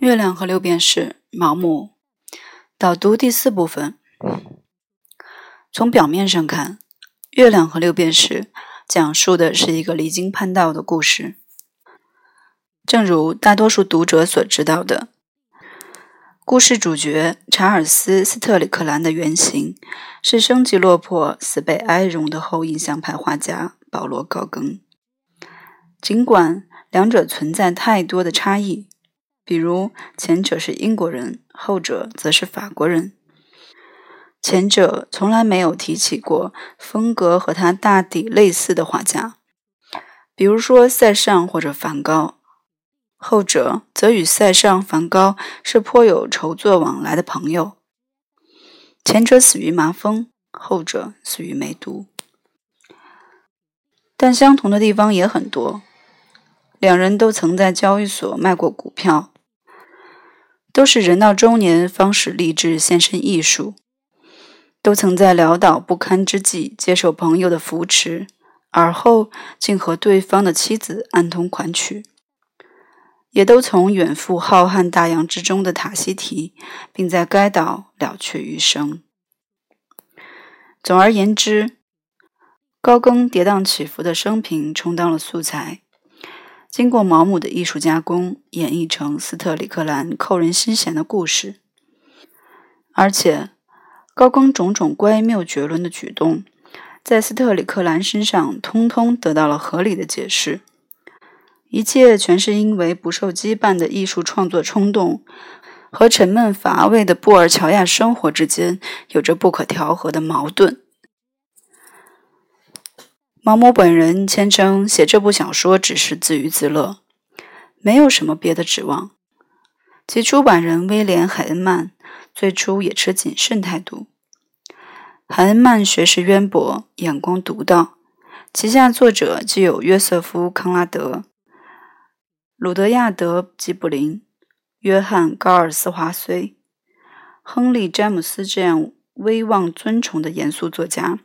月亮和六便士，毛姆。导读第四部分。从表面上看，《月亮和六便士》讲述的是一个离经叛道的故事。正如大多数读者所知道的，故事主角查尔斯·斯特里克兰的原型是生极落魄、死被哀荣的后印象派画家保罗·高更。尽管两者存在太多的差异。比如，前者是英国人，后者则是法国人。前者从来没有提起过风格和他大抵类似的画家，比如说塞尚或者梵高；后者则与塞尚、梵高是颇有筹作往来的朋友。前者死于麻风，后者死于梅毒。但相同的地方也很多，两人都曾在交易所卖过股票。都是人到中年方始立志献身艺术，都曾在潦倒不堪之际接受朋友的扶持，而后竟和对方的妻子暗通款曲，也都从远赴浩瀚大洋之中的塔希提，并在该岛了却余生。总而言之，高更跌宕起伏的生平充当了素材。经过毛姆的艺术加工，演绎成斯特里克兰扣人心弦的故事。而且，高更种种乖谬绝伦的举动，在斯特里克兰身上通通得到了合理的解释。一切全是因为不受羁绊的艺术创作冲动和沉闷乏味的布尔乔亚生活之间有着不可调和的矛盾。毛姆本人谦称写这部小说只是自娱自乐，没有什么别的指望。其出版人威廉·海恩曼最初也持谨慎态度。海恩曼学识渊博，眼光独到，旗下作者既有约瑟夫·康拉德、鲁德亚德·吉卜林、约翰·高尔斯华胥、亨利·詹姆斯这样威望尊崇的严肃作家。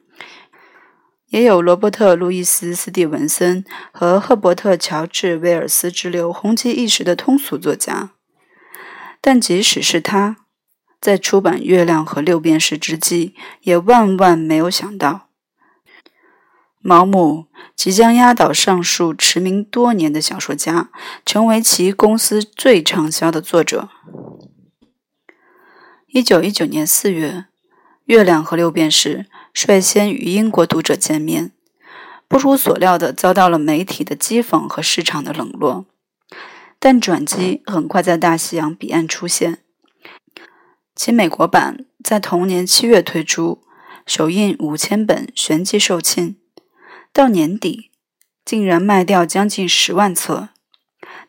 也有罗伯特·路易斯·斯蒂文森和赫伯特·乔治·威尔斯之流红极一时的通俗作家，但即使是他，在出版《月亮和六便士》之际，也万万没有想到，毛姆即将压倒上述驰名多年的小说家，成为其公司最畅销的作者。一九一九年四月，《月亮和六便士》。率先与英国读者见面，不出所料地遭到了媒体的讥讽和市场的冷落。但转机很快在大西洋彼岸出现。其美国版在同年七月推出，首印五千本，旋即售罄。到年底，竟然卖掉将近十万册，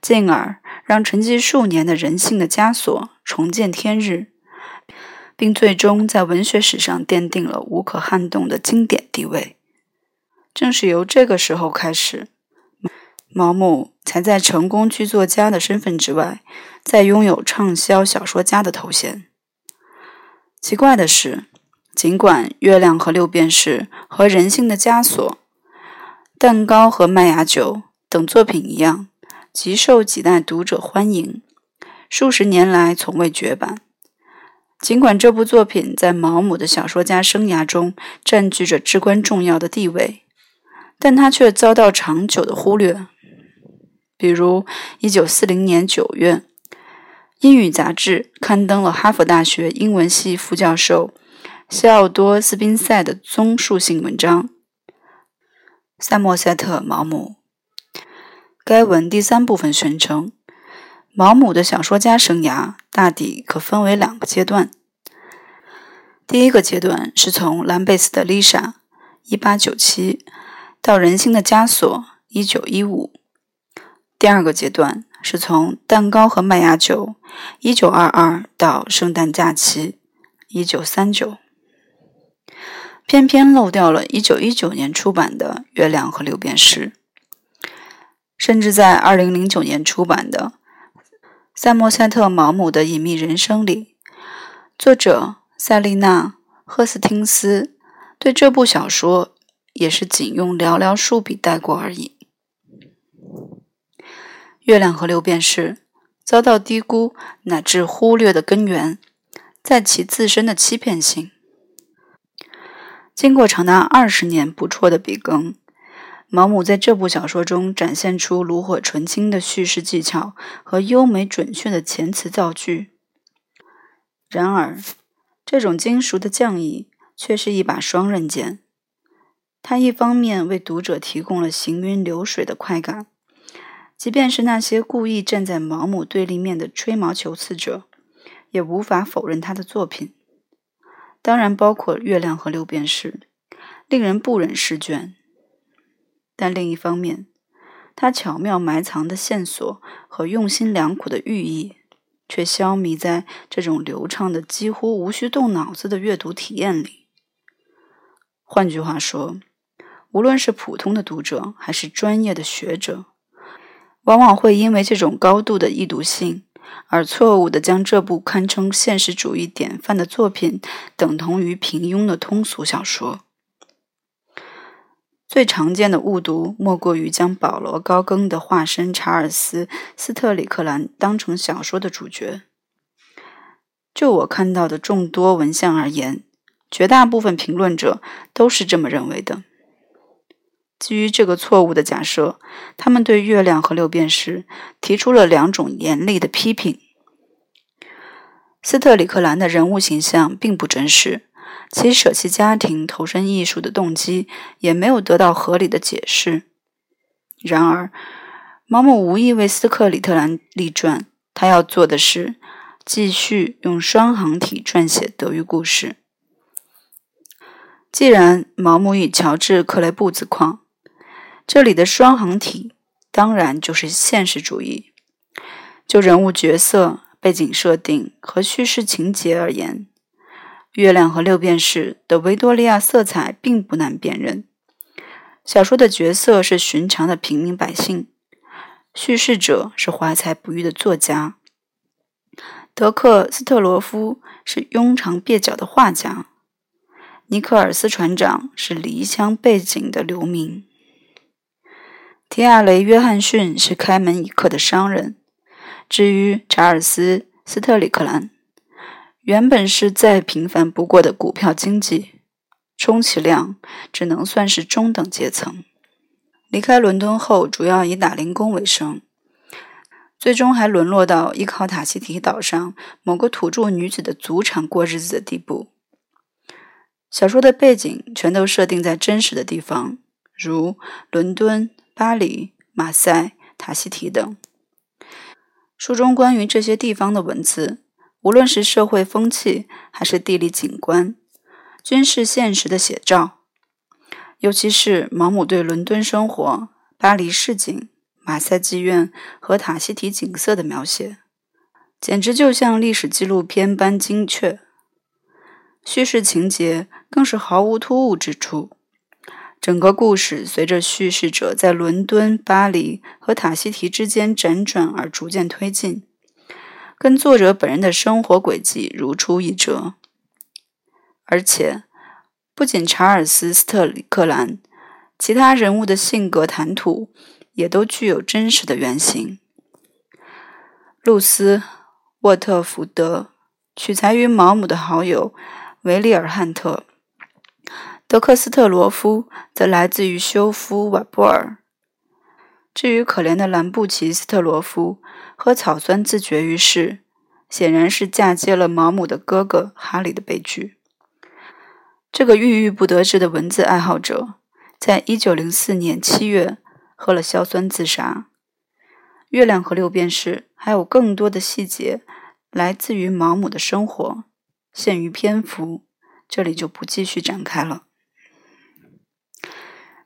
进而让沉寂数年的人性的枷锁重见天日。并最终在文学史上奠定了无可撼动的经典地位。正是由这个时候开始，毛姆才在成功剧作家的身份之外，再拥有畅销小说家的头衔。奇怪的是，尽管《月亮和六便士》和《人性的枷锁》、《蛋糕和麦芽酒》等作品一样，极受几代读者欢迎，数十年来从未绝版。尽管这部作品在毛姆的小说家生涯中占据着至关重要的地位，但他却遭到长久的忽略。比如，1940年9月，英语杂志刊登了哈佛大学英文系副教授西奥多·斯宾塞的综述性文章《萨默塞特·毛姆》。该文第三部分宣称。毛姆的小说家生涯大抵可分为两个阶段。第一个阶段是从兰贝斯的《丽莎》（1897） 到《人性的枷锁》（1915）。第二个阶段是从《蛋糕和麦芽酒》（1922） 到《圣诞假期》（1939）。偏偏漏掉了1919年出版的《月亮和六便士》，甚至在2009年出版的。萨默塞特·毛姆的隐秘人生里，作者塞丽娜·赫斯汀斯对这部小说也是仅用寥寥数笔带过而已。《月亮和六便士》遭到低估乃至忽略的根源，在其自身的欺骗性。经过长达二十年不辍的笔耕，毛姆在这部小说中展现出炉火纯青的叙事技巧和优美准确的遣词造句。然而，这种精熟的匠艺却是一把双刃剑。它一方面为读者提供了行云流水的快感，即便是那些故意站在毛姆对立面的吹毛求疵者，也无法否认他的作品。当然，包括《月亮和六便士》，令人不忍释卷。但另一方面，他巧妙埋藏的线索和用心良苦的寓意，却消弭在这种流畅的、几乎无需动脑子的阅读体验里。换句话说，无论是普通的读者，还是专业的学者，往往会因为这种高度的易读性。而错误地将这部堪称现实主义典范的作品等同于平庸的通俗小说。最常见的误读莫过于将保罗·高更的化身查尔斯·斯特里克兰当成小说的主角。就我看到的众多文献而言，绝大部分评论者都是这么认为的。基于这个错误的假设，他们对《月亮和六便士》提出了两种严厉的批评。斯特里克兰的人物形象并不真实，其舍弃家庭投身艺术的动机也没有得到合理的解释。然而，毛姆无意为斯克里特兰立传，他要做的是继续用双行体撰写德语故事。既然毛姆与乔治·克雷布子矿。这里的双行体当然就是现实主义。就人物角色、背景设定和叙事情节而言，《月亮和六便士》的维多利亚色彩并不难辨认。小说的角色是寻常的平民百姓，叙事者是怀才不遇的作家。德克斯特罗夫是庸常蹩脚的画家，尼克尔斯船长是离乡背井的流民。提亚雷·约翰逊是开门一刻的商人。至于查尔斯·斯特里克兰，原本是再平凡不过的股票经济，充其量只能算是中等阶层。离开伦敦后，主要以打零工为生，最终还沦落到依靠塔希提岛上某个土著女子的祖产过日子的地步。小说的背景全都设定在真实的地方，如伦敦。巴黎、马赛、塔希提等。书中关于这些地方的文字，无论是社会风气还是地理景观，均是现实的写照。尤其是毛姆对伦敦生活、巴黎市景、马赛妓院和塔希提景色的描写，简直就像历史纪录片般精确。叙事情节更是毫无突兀之处。整个故事随着叙事者在伦敦、巴黎和塔希提之间辗转而逐渐推进，跟作者本人的生活轨迹如出一辙。而且，不仅查尔斯·斯特里克兰，其他人物的性格谈吐也都具有真实的原型。露丝·沃特福德取材于毛姆的好友维利尔·汉特。德克斯特罗夫则来自于休夫·瓦波尔。至于可怜的兰布奇斯特罗夫喝草酸自绝于世，显然是嫁接了毛姆的哥哥哈里的悲剧。这个郁郁不得志的文字爱好者，在一九零四年七月喝了硝酸自杀。月亮和六便士还有更多的细节来自于毛姆的生活，限于篇幅，这里就不继续展开了。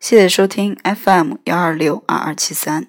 谢谢收听 FM 幺二六二二七三。